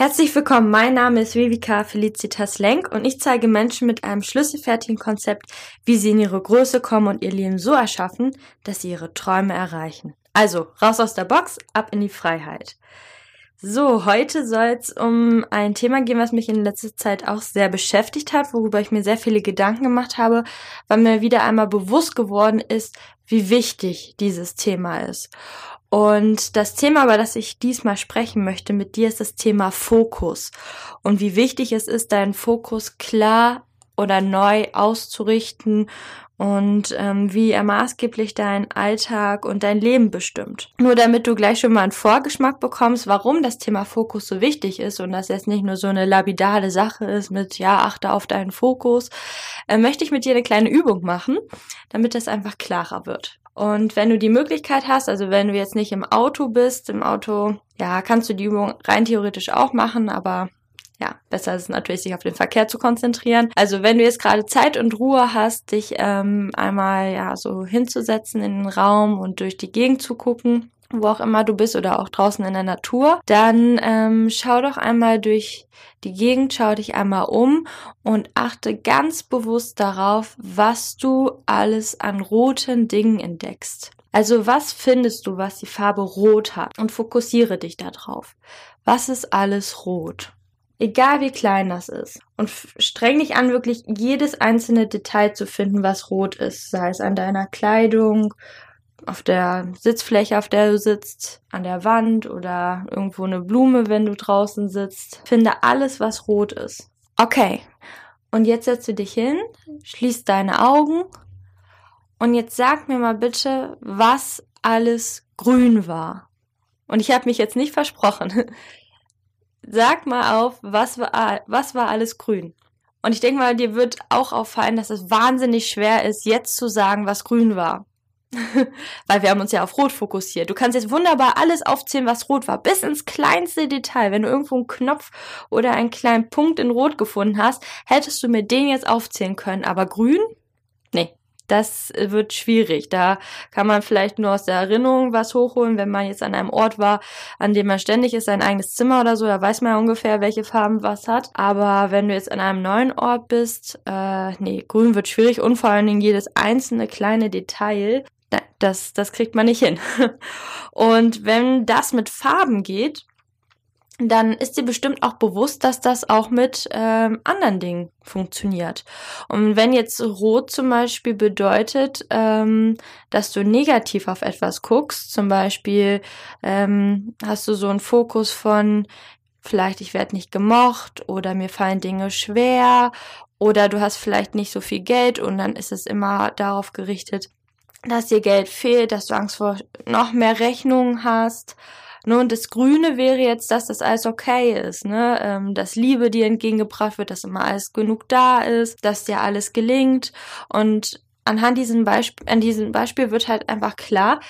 Herzlich willkommen, mein Name ist Vivika Felicitas Lenk und ich zeige Menschen mit einem schlüsselfertigen Konzept, wie sie in ihre Größe kommen und ihr Leben so erschaffen, dass sie ihre Träume erreichen. Also, raus aus der Box, ab in die Freiheit. So, heute soll es um ein Thema gehen, was mich in letzter Zeit auch sehr beschäftigt hat, worüber ich mir sehr viele Gedanken gemacht habe, weil mir wieder einmal bewusst geworden ist, wie wichtig dieses Thema ist. Und das Thema, über das ich diesmal sprechen möchte mit dir, ist das Thema Fokus. Und wie wichtig es ist, deinen Fokus klar oder neu auszurichten und ähm, wie er maßgeblich deinen Alltag und dein Leben bestimmt. Nur damit du gleich schon mal einen Vorgeschmack bekommst, warum das Thema Fokus so wichtig ist und das jetzt nicht nur so eine labidale Sache ist mit, ja, achte auf deinen Fokus, äh, möchte ich mit dir eine kleine Übung machen, damit das einfach klarer wird. Und wenn du die Möglichkeit hast, also wenn du jetzt nicht im Auto bist, im Auto, ja, kannst du die Übung rein theoretisch auch machen, aber ja, besser ist es natürlich, sich auf den Verkehr zu konzentrieren. Also wenn du jetzt gerade Zeit und Ruhe hast, dich ähm, einmal ja so hinzusetzen in den Raum und durch die Gegend zu gucken, wo auch immer du bist oder auch draußen in der Natur, dann ähm, schau doch einmal durch die Gegend, schau dich einmal um und achte ganz bewusst darauf, was du alles an roten Dingen entdeckst. Also was findest du, was die Farbe rot hat und fokussiere dich darauf. Was ist alles rot? Egal wie klein das ist. Und streng dich an, wirklich jedes einzelne Detail zu finden, was rot ist. Sei es an deiner Kleidung, auf der Sitzfläche, auf der du sitzt, an der Wand oder irgendwo eine Blume, wenn du draußen sitzt. Finde alles, was rot ist. Okay. Und jetzt setzt du dich hin, schließt deine Augen und jetzt sag mir mal bitte, was alles grün war. Und ich habe mich jetzt nicht versprochen. sag mal auf, was war, was war alles grün? Und ich denke mal, dir wird auch auffallen, dass es wahnsinnig schwer ist, jetzt zu sagen, was grün war. Weil wir haben uns ja auf Rot fokussiert. Du kannst jetzt wunderbar alles aufzählen, was rot war, bis ins kleinste Detail. Wenn du irgendwo einen Knopf oder einen kleinen Punkt in Rot gefunden hast, hättest du mir den jetzt aufzählen können. Aber grün? Nee, das wird schwierig. Da kann man vielleicht nur aus der Erinnerung was hochholen, wenn man jetzt an einem Ort war, an dem man ständig ist, sein eigenes Zimmer oder so, da weiß man ja ungefähr, welche Farben was hat. Aber wenn du jetzt an einem neuen Ort bist, äh, nee, grün wird schwierig und vor allen Dingen jedes einzelne kleine Detail das, das kriegt man nicht hin. Und wenn das mit Farben geht, dann ist dir bestimmt auch bewusst, dass das auch mit ähm, anderen Dingen funktioniert. Und wenn jetzt rot zum Beispiel bedeutet, ähm, dass du negativ auf etwas guckst, zum Beispiel ähm, hast du so einen Fokus von vielleicht ich werde nicht gemocht oder mir fallen Dinge schwer oder du hast vielleicht nicht so viel Geld und dann ist es immer darauf gerichtet, dass dir Geld fehlt, dass du Angst vor noch mehr Rechnungen hast. Ne, und das Grüne wäre jetzt, dass das alles okay ist, ne? Ähm, dass Liebe dir entgegengebracht wird, dass immer alles genug da ist, dass dir alles gelingt. Und anhand diesem Beispiel, an diesem Beispiel wird halt einfach klar,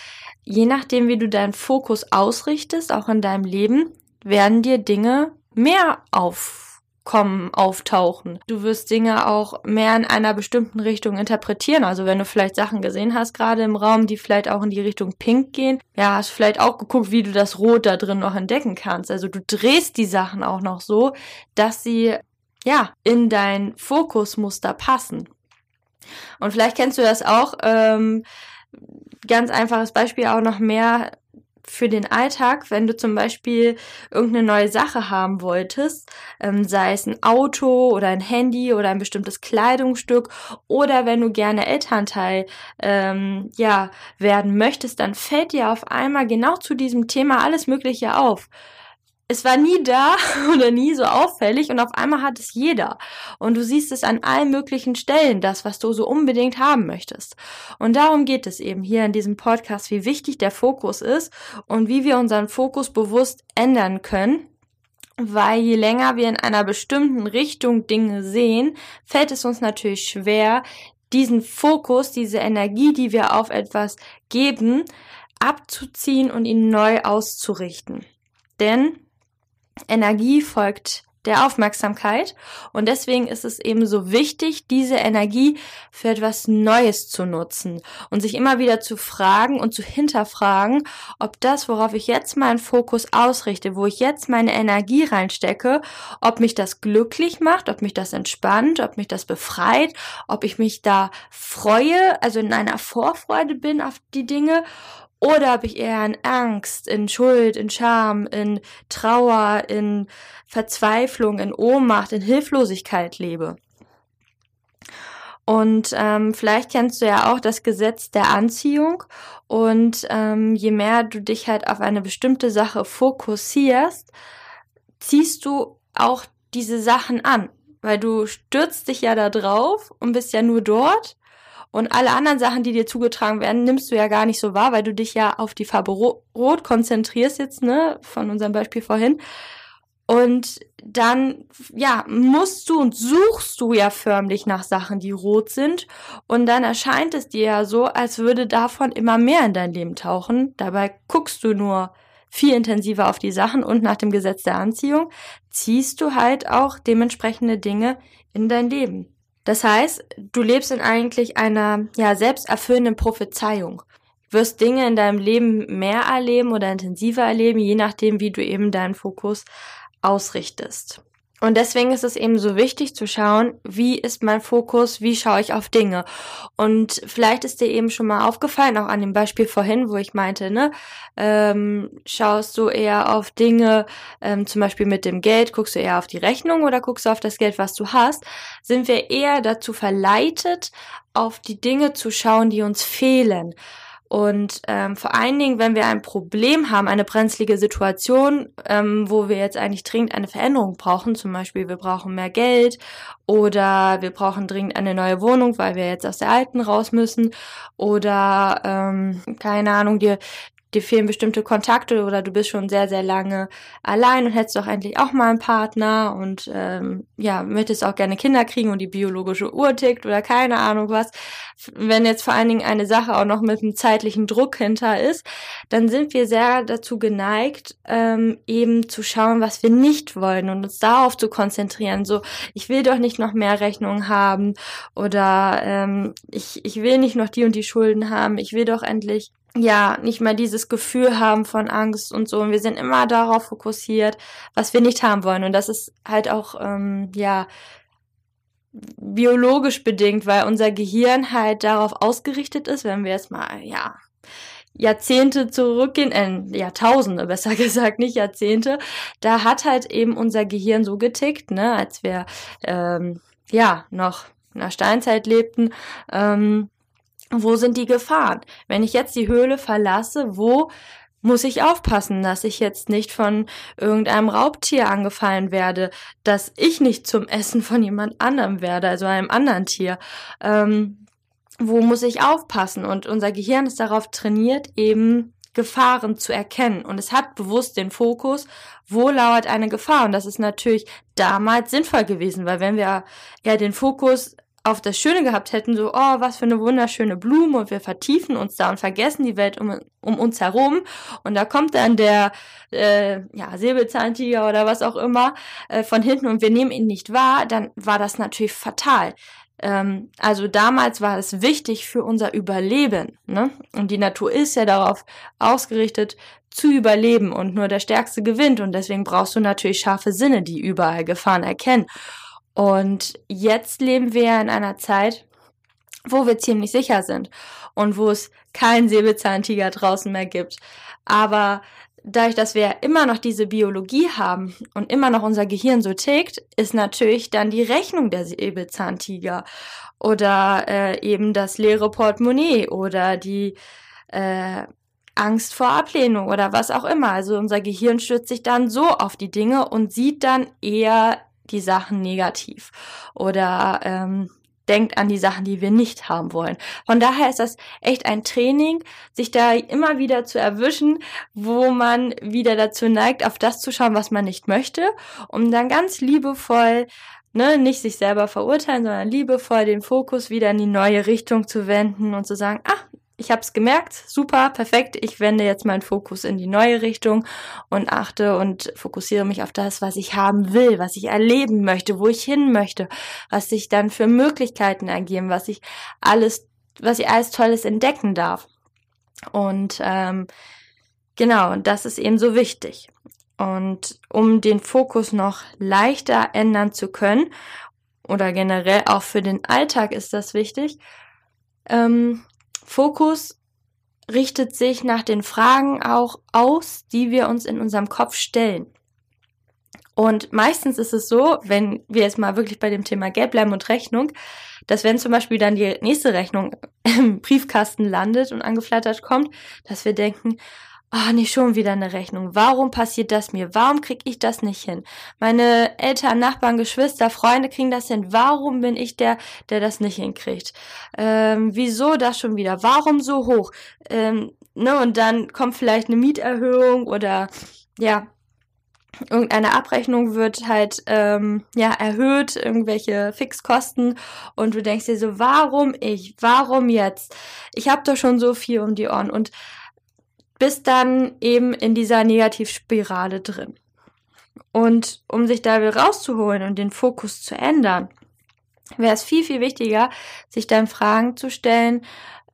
je nachdem, wie du deinen Fokus ausrichtest, auch in deinem Leben, werden dir Dinge mehr auf kommen, auftauchen. Du wirst Dinge auch mehr in einer bestimmten Richtung interpretieren. Also wenn du vielleicht Sachen gesehen hast, gerade im Raum, die vielleicht auch in die Richtung Pink gehen, ja, hast vielleicht auch geguckt, wie du das Rot da drin noch entdecken kannst. Also du drehst die Sachen auch noch so, dass sie ja in dein Fokusmuster passen. Und vielleicht kennst du das auch. Ähm, ganz einfaches Beispiel auch noch mehr für den Alltag, wenn du zum Beispiel irgendeine neue Sache haben wolltest, ähm, sei es ein Auto oder ein Handy oder ein bestimmtes Kleidungsstück oder wenn du gerne Elternteil ähm, ja werden möchtest, dann fällt dir auf einmal genau zu diesem Thema alles Mögliche auf es war nie da oder nie so auffällig und auf einmal hat es jeder. Und du siehst es an allen möglichen Stellen, das, was du so unbedingt haben möchtest. Und darum geht es eben hier in diesem Podcast, wie wichtig der Fokus ist und wie wir unseren Fokus bewusst ändern können. Weil je länger wir in einer bestimmten Richtung Dinge sehen, fällt es uns natürlich schwer, diesen Fokus, diese Energie, die wir auf etwas geben, abzuziehen und ihn neu auszurichten. Denn Energie folgt der Aufmerksamkeit. Und deswegen ist es eben so wichtig, diese Energie für etwas Neues zu nutzen und sich immer wieder zu fragen und zu hinterfragen, ob das, worauf ich jetzt meinen Fokus ausrichte, wo ich jetzt meine Energie reinstecke, ob mich das glücklich macht, ob mich das entspannt, ob mich das befreit, ob ich mich da freue, also in einer Vorfreude bin auf die Dinge oder ob ich eher in Angst, in Schuld, in Scham, in Trauer, in Verzweiflung, in Ohnmacht, in Hilflosigkeit lebe. Und ähm, vielleicht kennst du ja auch das Gesetz der Anziehung. Und ähm, je mehr du dich halt auf eine bestimmte Sache fokussierst, ziehst du auch diese Sachen an. Weil du stürzt dich ja da drauf und bist ja nur dort und alle anderen Sachen, die dir zugetragen werden, nimmst du ja gar nicht so wahr, weil du dich ja auf die Farbe Rot konzentrierst jetzt, ne, von unserem Beispiel vorhin. Und dann, ja, musst du und suchst du ja förmlich nach Sachen, die rot sind. Und dann erscheint es dir ja so, als würde davon immer mehr in dein Leben tauchen. Dabei guckst du nur viel intensiver auf die Sachen und nach dem Gesetz der Anziehung ziehst du halt auch dementsprechende Dinge in dein Leben. Das heißt, du lebst in eigentlich einer ja selbsterfüllenden Prophezeiung. Wirst Dinge in deinem Leben mehr erleben oder intensiver erleben, je nachdem, wie du eben deinen Fokus ausrichtest. Und deswegen ist es eben so wichtig zu schauen, wie ist mein Fokus, wie schaue ich auf Dinge. Und vielleicht ist dir eben schon mal aufgefallen, auch an dem Beispiel vorhin, wo ich meinte, ne, ähm, schaust du eher auf Dinge, ähm, zum Beispiel mit dem Geld, guckst du eher auf die Rechnung oder guckst du auf das Geld, was du hast, sind wir eher dazu verleitet, auf die Dinge zu schauen, die uns fehlen. Und ähm, vor allen Dingen, wenn wir ein Problem haben, eine brenzlige Situation, ähm, wo wir jetzt eigentlich dringend eine Veränderung brauchen, zum Beispiel wir brauchen mehr Geld oder wir brauchen dringend eine neue Wohnung, weil wir jetzt aus der alten raus müssen oder ähm, keine Ahnung, dir dir fehlen bestimmte Kontakte oder du bist schon sehr, sehr lange allein und hättest doch endlich auch mal einen Partner und ähm, ja, möchtest auch gerne Kinder kriegen und die biologische Uhr tickt oder keine Ahnung was. Wenn jetzt vor allen Dingen eine Sache auch noch mit einem zeitlichen Druck hinter ist, dann sind wir sehr dazu geneigt, ähm, eben zu schauen, was wir nicht wollen und uns darauf zu konzentrieren. So, ich will doch nicht noch mehr Rechnungen haben oder ähm, ich, ich will nicht noch die und die Schulden haben, ich will doch endlich ja, nicht mehr dieses Gefühl haben von Angst und so. Und wir sind immer darauf fokussiert, was wir nicht haben wollen. Und das ist halt auch, ähm, ja, biologisch bedingt, weil unser Gehirn halt darauf ausgerichtet ist, wenn wir jetzt mal, ja, Jahrzehnte zurückgehen, äh, Jahrtausende besser gesagt, nicht Jahrzehnte, da hat halt eben unser Gehirn so getickt, ne, als wir, ähm, ja, noch in der Steinzeit lebten, ähm, wo sind die Gefahren? Wenn ich jetzt die Höhle verlasse, wo muss ich aufpassen, dass ich jetzt nicht von irgendeinem Raubtier angefallen werde, dass ich nicht zum Essen von jemand anderem werde, also einem anderen Tier. Ähm, wo muss ich aufpassen? Und unser Gehirn ist darauf trainiert, eben Gefahren zu erkennen. Und es hat bewusst den Fokus, wo lauert eine Gefahr. Und das ist natürlich damals sinnvoll gewesen, weil wenn wir ja den Fokus auf das Schöne gehabt hätten, so, oh, was für eine wunderschöne Blume und wir vertiefen uns da und vergessen die Welt um, um uns herum und da kommt dann der, äh, ja, Säbelzahntiger oder was auch immer äh, von hinten und wir nehmen ihn nicht wahr, dann war das natürlich fatal. Ähm, also damals war es wichtig für unser Überleben, ne? Und die Natur ist ja darauf ausgerichtet, zu überleben und nur der Stärkste gewinnt und deswegen brauchst du natürlich scharfe Sinne, die überall Gefahren erkennen. Und jetzt leben wir in einer Zeit, wo wir ziemlich sicher sind und wo es keinen Säbelzahntiger draußen mehr gibt. Aber dadurch, dass wir immer noch diese Biologie haben und immer noch unser Gehirn so tickt, ist natürlich dann die Rechnung der Säbelzahntiger oder äh, eben das leere Portemonnaie oder die äh, Angst vor Ablehnung oder was auch immer. Also unser Gehirn stürzt sich dann so auf die Dinge und sieht dann eher die Sachen negativ oder ähm, denkt an die Sachen, die wir nicht haben wollen. Von daher ist das echt ein Training, sich da immer wieder zu erwischen, wo man wieder dazu neigt, auf das zu schauen, was man nicht möchte, um dann ganz liebevoll ne, nicht sich selber verurteilen, sondern liebevoll den Fokus wieder in die neue Richtung zu wenden und zu sagen, ah, ich habe es gemerkt, super, perfekt. Ich wende jetzt meinen Fokus in die neue Richtung und achte und fokussiere mich auf das, was ich haben will, was ich erleben möchte, wo ich hin möchte, was sich dann für Möglichkeiten ergeben, was ich alles, was ich alles Tolles entdecken darf. Und ähm, genau, das ist eben so wichtig. Und um den Fokus noch leichter ändern zu können, oder generell auch für den Alltag ist das wichtig, ähm, Fokus richtet sich nach den Fragen auch aus, die wir uns in unserem Kopf stellen. Und meistens ist es so, wenn wir jetzt mal wirklich bei dem Thema Geld bleiben und Rechnung, dass wenn zum Beispiel dann die nächste Rechnung im Briefkasten landet und angeflattert kommt, dass wir denken, Ah, nicht schon wieder eine Rechnung. Warum passiert das mir? Warum krieg ich das nicht hin? Meine Eltern, Nachbarn, Geschwister, Freunde kriegen das hin. Warum bin ich der, der das nicht hinkriegt? Ähm, wieso das schon wieder? Warum so hoch? Ähm, ne, und dann kommt vielleicht eine Mieterhöhung oder ja, irgendeine Abrechnung wird halt ähm, ja erhöht, irgendwelche Fixkosten und du denkst dir so, warum ich? Warum jetzt? Ich habe doch schon so viel um die Ohren und bist dann eben in dieser Negativspirale drin. Und um sich da wieder rauszuholen und den Fokus zu ändern, wäre es viel, viel wichtiger, sich dann Fragen zu stellen,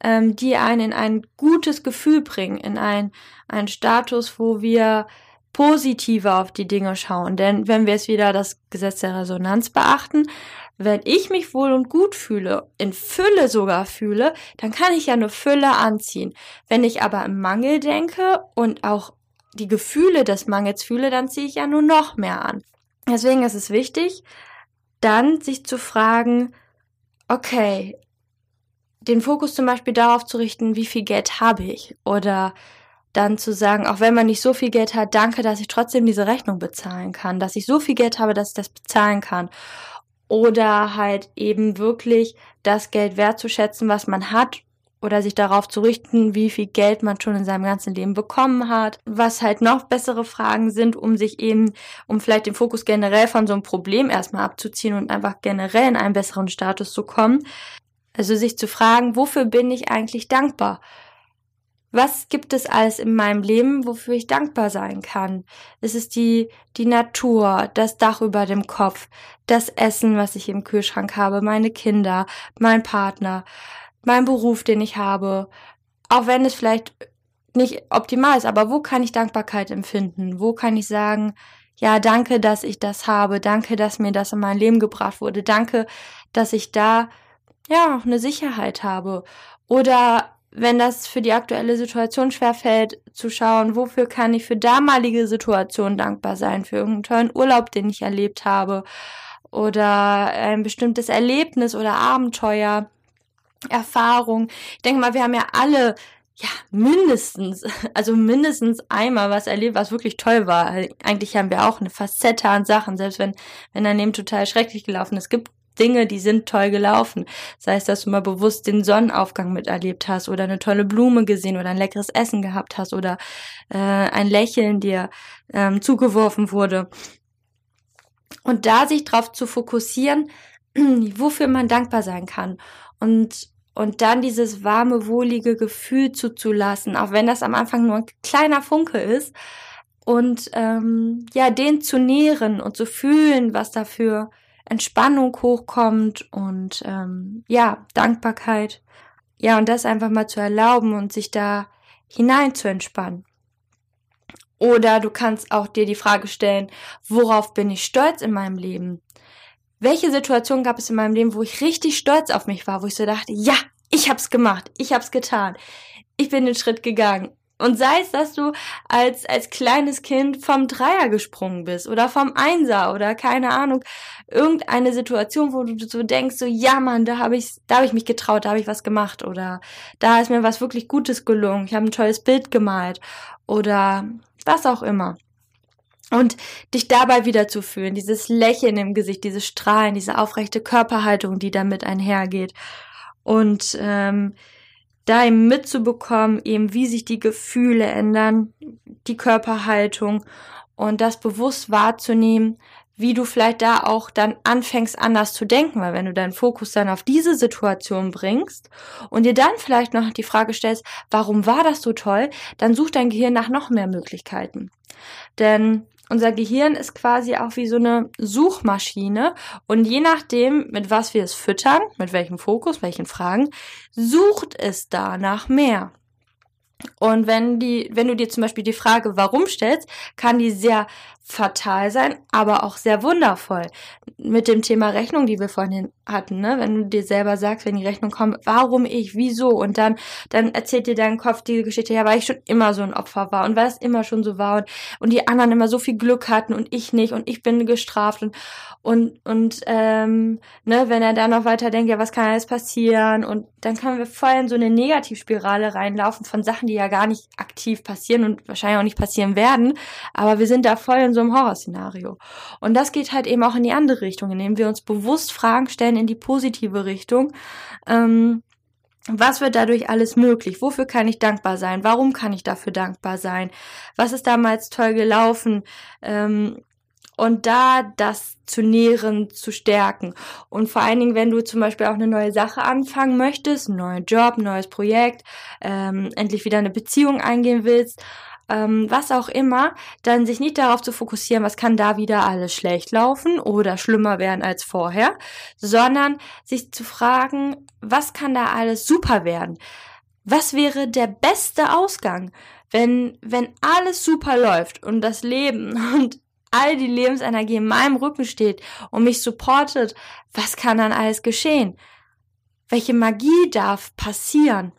ähm, die einen in ein gutes Gefühl bringen, in ein, einen Status, wo wir positiver auf die Dinge schauen. Denn wenn wir jetzt wieder das Gesetz der Resonanz beachten, wenn ich mich wohl und gut fühle, in Fülle sogar fühle, dann kann ich ja eine Fülle anziehen. Wenn ich aber im Mangel denke und auch die Gefühle des Mangels fühle, dann ziehe ich ja nur noch mehr an. Deswegen ist es wichtig, dann sich zu fragen, okay, den Fokus zum Beispiel darauf zu richten, wie viel Geld habe ich oder dann zu sagen, auch wenn man nicht so viel Geld hat, danke, dass ich trotzdem diese Rechnung bezahlen kann, dass ich so viel Geld habe, dass ich das bezahlen kann oder halt eben wirklich das Geld wertzuschätzen, was man hat oder sich darauf zu richten, wie viel Geld man schon in seinem ganzen Leben bekommen hat, was halt noch bessere Fragen sind, um sich eben, um vielleicht den Fokus generell von so einem Problem erstmal abzuziehen und einfach generell in einen besseren Status zu kommen. Also sich zu fragen, wofür bin ich eigentlich dankbar? Was gibt es alles in meinem Leben, wofür ich dankbar sein kann? Es ist die, die Natur, das Dach über dem Kopf, das Essen, was ich im Kühlschrank habe, meine Kinder, mein Partner, mein Beruf, den ich habe. Auch wenn es vielleicht nicht optimal ist, aber wo kann ich Dankbarkeit empfinden? Wo kann ich sagen, ja, danke, dass ich das habe, danke, dass mir das in mein Leben gebracht wurde, danke, dass ich da ja auch eine Sicherheit habe. Oder wenn das für die aktuelle Situation schwerfällt, zu schauen, wofür kann ich für damalige Situationen dankbar sein, für irgendeinen tollen Urlaub, den ich erlebt habe oder ein bestimmtes Erlebnis oder Abenteuer, Erfahrung. Ich denke mal, wir haben ja alle ja, mindestens, also mindestens einmal was erlebt, was wirklich toll war. Eigentlich haben wir auch eine Facette an Sachen, selbst wenn, wenn daneben total schrecklich gelaufen ist. Gibt Dinge, die sind toll gelaufen. Sei es, dass du mal bewusst den Sonnenaufgang miterlebt hast oder eine tolle Blume gesehen oder ein leckeres Essen gehabt hast oder äh, ein Lächeln dir ähm, zugeworfen wurde. Und da sich darauf zu fokussieren, wofür man dankbar sein kann. Und und dann dieses warme, wohlige Gefühl zuzulassen, auch wenn das am Anfang nur ein kleiner Funke ist. Und ähm, ja, den zu nähren und zu fühlen, was dafür Entspannung hochkommt und ähm, ja, Dankbarkeit. Ja, und das einfach mal zu erlauben und sich da hinein zu entspannen. Oder du kannst auch dir die Frage stellen, worauf bin ich stolz in meinem Leben? Welche Situation gab es in meinem Leben, wo ich richtig stolz auf mich war, wo ich so dachte, ja, ich hab's gemacht, ich hab's getan, ich bin den Schritt gegangen, und sei es, dass du als, als kleines Kind vom Dreier gesprungen bist oder vom Einser oder keine Ahnung, irgendeine Situation, wo du so denkst, so, ja Mann, da habe ich, da habe ich mich getraut, da habe ich was gemacht oder da ist mir was wirklich Gutes gelungen, ich habe ein tolles Bild gemalt oder was auch immer. Und dich dabei wieder zu fühlen, dieses Lächeln im Gesicht, dieses Strahlen, diese aufrechte Körperhaltung, die damit einhergeht. Und ähm, da eben mitzubekommen, eben wie sich die Gefühle ändern, die Körperhaltung und das bewusst wahrzunehmen, wie du vielleicht da auch dann anfängst anders zu denken, weil wenn du deinen Fokus dann auf diese Situation bringst und dir dann vielleicht noch die Frage stellst, warum war das so toll, dann sucht dein Gehirn nach noch mehr Möglichkeiten. Denn unser Gehirn ist quasi auch wie so eine Suchmaschine und je nachdem, mit was wir es füttern, mit welchem Fokus, welchen Fragen, sucht es da nach mehr. Und wenn die, wenn du dir zum Beispiel die Frage, warum stellst, kann die sehr fatal sein, aber auch sehr wundervoll. Mit dem Thema Rechnung, die wir vorhin hatten, ne? Wenn du dir selber sagst, wenn die Rechnung kommt, warum ich, wieso? Und dann, dann erzählt dir dein Kopf die Geschichte, ja, weil ich schon immer so ein Opfer war und weil es immer schon so war und, und die anderen immer so viel Glück hatten und ich nicht und ich bin gestraft und, und, und, ähm, ne, wenn er dann noch weiter denkt, ja, was kann alles passieren? Und dann können wir voll in so eine Negativspirale reinlaufen von Sachen, die ja gar nicht aktiv passieren und wahrscheinlich auch nicht passieren werden, aber wir sind da voll in so einem Horrorszenario. Und das geht halt eben auch in die andere Richtung, indem wir uns bewusst Fragen stellen in die positive Richtung. Ähm, was wird dadurch alles möglich? Wofür kann ich dankbar sein? Warum kann ich dafür dankbar sein? Was ist damals toll gelaufen? Ähm, und da das zu nähren, zu stärken. Und vor allen Dingen, wenn du zum Beispiel auch eine neue Sache anfangen möchtest, einen neuen Job, ein neues Projekt, ähm, endlich wieder eine Beziehung eingehen willst, ähm, was auch immer, dann sich nicht darauf zu fokussieren, was kann da wieder alles schlecht laufen oder schlimmer werden als vorher, sondern sich zu fragen, was kann da alles super werden? Was wäre der beste Ausgang, wenn, wenn alles super läuft und das Leben und all die Lebensenergie in meinem Rücken steht und mich supportet, was kann dann alles geschehen? Welche Magie darf passieren?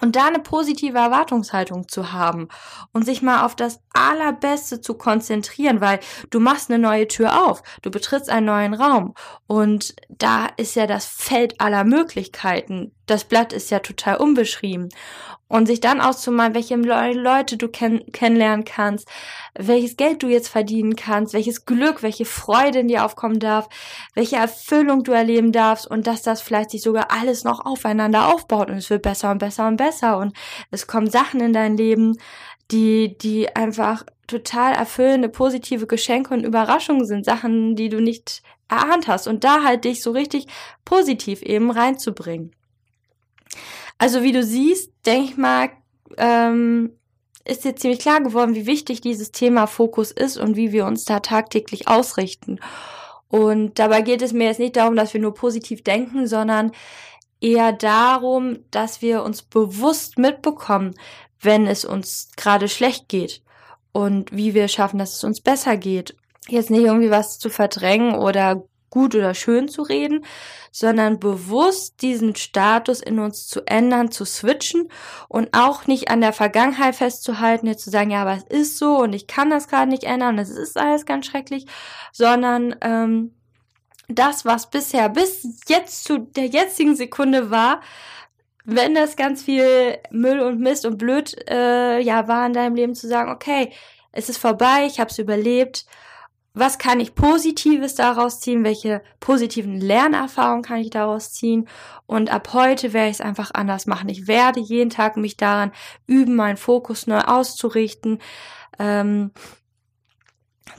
Und da eine positive Erwartungshaltung zu haben und sich mal auf das Allerbeste zu konzentrieren, weil du machst eine neue Tür auf, du betrittst einen neuen Raum und da ist ja das Feld aller Möglichkeiten. Das Blatt ist ja total unbeschrieben und sich dann auszumalen, welche Leute du kenn kennenlernen kannst, welches Geld du jetzt verdienen kannst, welches Glück, welche Freude in dir aufkommen darf, welche Erfüllung du erleben darfst und dass das vielleicht sich sogar alles noch aufeinander aufbaut und es wird besser und besser und besser und es kommen Sachen in dein Leben, die, die einfach total erfüllende, positive Geschenke und Überraschungen sind, Sachen, die du nicht erahnt hast und da halt dich so richtig positiv eben reinzubringen. Also wie du siehst, denke ich mal, ähm, ist dir ziemlich klar geworden, wie wichtig dieses Thema Fokus ist und wie wir uns da tagtäglich ausrichten. Und dabei geht es mir jetzt nicht darum, dass wir nur positiv denken, sondern eher darum, dass wir uns bewusst mitbekommen, wenn es uns gerade schlecht geht und wie wir schaffen, dass es uns besser geht. Jetzt nicht irgendwie was zu verdrängen oder gut oder schön zu reden, sondern bewusst diesen Status in uns zu ändern, zu switchen und auch nicht an der Vergangenheit festzuhalten, jetzt zu sagen, ja, aber es ist so und ich kann das gerade nicht ändern, es ist alles ganz schrecklich, sondern ähm, das, was bisher bis jetzt zu der jetzigen Sekunde war, wenn das ganz viel Müll und Mist und blöd äh, ja war in deinem Leben zu sagen, okay, es ist vorbei, ich habe es überlebt was kann ich Positives daraus ziehen, welche positiven Lernerfahrungen kann ich daraus ziehen? Und ab heute werde ich es einfach anders machen. Ich werde jeden Tag mich daran üben, meinen Fokus neu auszurichten, ähm,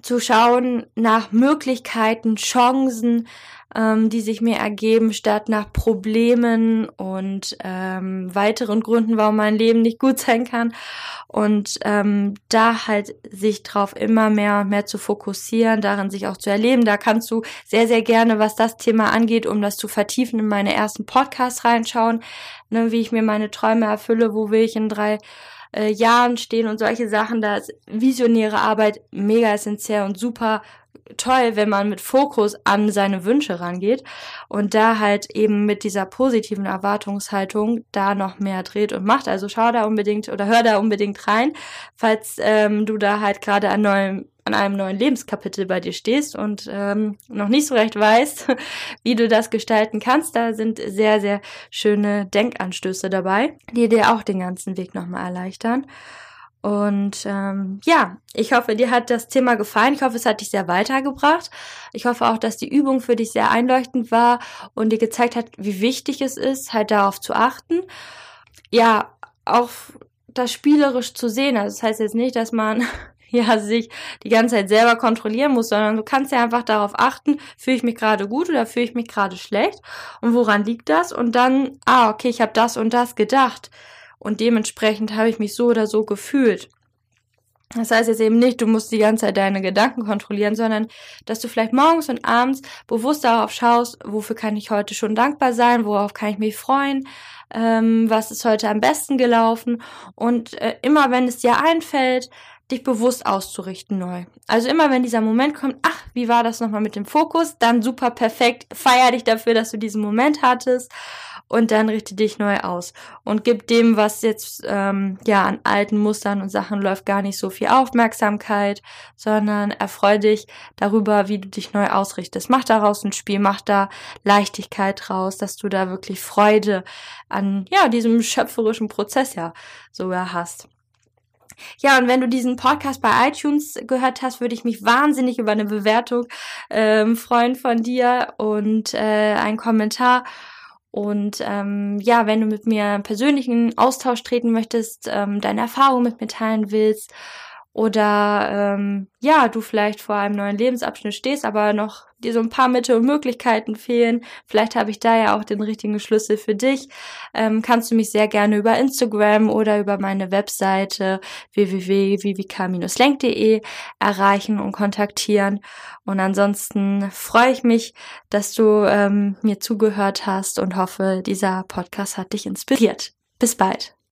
zu schauen nach Möglichkeiten, Chancen, ähm, die sich mir ergeben, statt nach Problemen und ähm, weiteren Gründen, warum mein Leben nicht gut sein kann. Und ähm, da halt sich drauf immer mehr und mehr zu fokussieren, darin sich auch zu erleben. Da kannst du sehr, sehr gerne, was das Thema angeht, um das zu vertiefen, in meine ersten Podcasts reinschauen, ne, wie ich mir meine Träume erfülle, wo will ich in drei äh, Jahren stehen und solche Sachen. Da ist visionäre Arbeit mega essentiell und super toll, wenn man mit Fokus an seine Wünsche rangeht und da halt eben mit dieser positiven Erwartungshaltung da noch mehr dreht und macht. Also schau da unbedingt oder hör da unbedingt rein, falls ähm, du da halt gerade an neuem an einem neuen Lebenskapitel bei dir stehst und ähm, noch nicht so recht weißt, wie du das gestalten kannst. Da sind sehr, sehr schöne Denkanstöße dabei, die dir auch den ganzen Weg nochmal erleichtern. Und ähm, ja, ich hoffe, dir hat das Thema gefallen. Ich hoffe, es hat dich sehr weitergebracht. Ich hoffe auch, dass die Übung für dich sehr einleuchtend war und dir gezeigt hat, wie wichtig es ist, halt darauf zu achten. Ja, auch das spielerisch zu sehen. Also das heißt jetzt nicht, dass man ja sich die ganze Zeit selber kontrollieren muss, sondern du kannst ja einfach darauf achten, fühle ich mich gerade gut oder fühle ich mich gerade schlecht und woran liegt das? Und dann, ah, okay, ich habe das und das gedacht und dementsprechend habe ich mich so oder so gefühlt. Das heißt jetzt eben nicht, du musst die ganze Zeit deine Gedanken kontrollieren, sondern dass du vielleicht morgens und abends bewusst darauf schaust, wofür kann ich heute schon dankbar sein, worauf kann ich mich freuen, ähm, was ist heute am besten gelaufen und äh, immer wenn es dir einfällt, dich bewusst auszurichten neu. Also immer wenn dieser Moment kommt, ach, wie war das nochmal mit dem Fokus, dann super perfekt, feier dich dafür, dass du diesen Moment hattest und dann richte dich neu aus und gib dem, was jetzt ähm, ja an alten Mustern und Sachen läuft, gar nicht so viel Aufmerksamkeit, sondern erfreu dich darüber, wie du dich neu ausrichtest. Mach daraus ein Spiel, mach da Leichtigkeit raus, dass du da wirklich Freude an ja diesem schöpferischen Prozess ja sogar hast. Ja, und wenn du diesen Podcast bei iTunes gehört hast, würde ich mich wahnsinnig über eine Bewertung ähm, freuen von dir und äh, einen Kommentar. Und ähm, ja, wenn du mit mir persönlichen Austausch treten möchtest, ähm, deine Erfahrungen mit mir teilen willst oder ähm, ja, du vielleicht vor einem neuen Lebensabschnitt stehst, aber noch dir so ein paar Mittel und Möglichkeiten fehlen, vielleicht habe ich da ja auch den richtigen Schlüssel für dich, ähm, kannst du mich sehr gerne über Instagram oder über meine Webseite www.vivk-lenk.de erreichen und kontaktieren. Und ansonsten freue ich mich, dass du ähm, mir zugehört hast und hoffe, dieser Podcast hat dich inspiriert. Bis bald.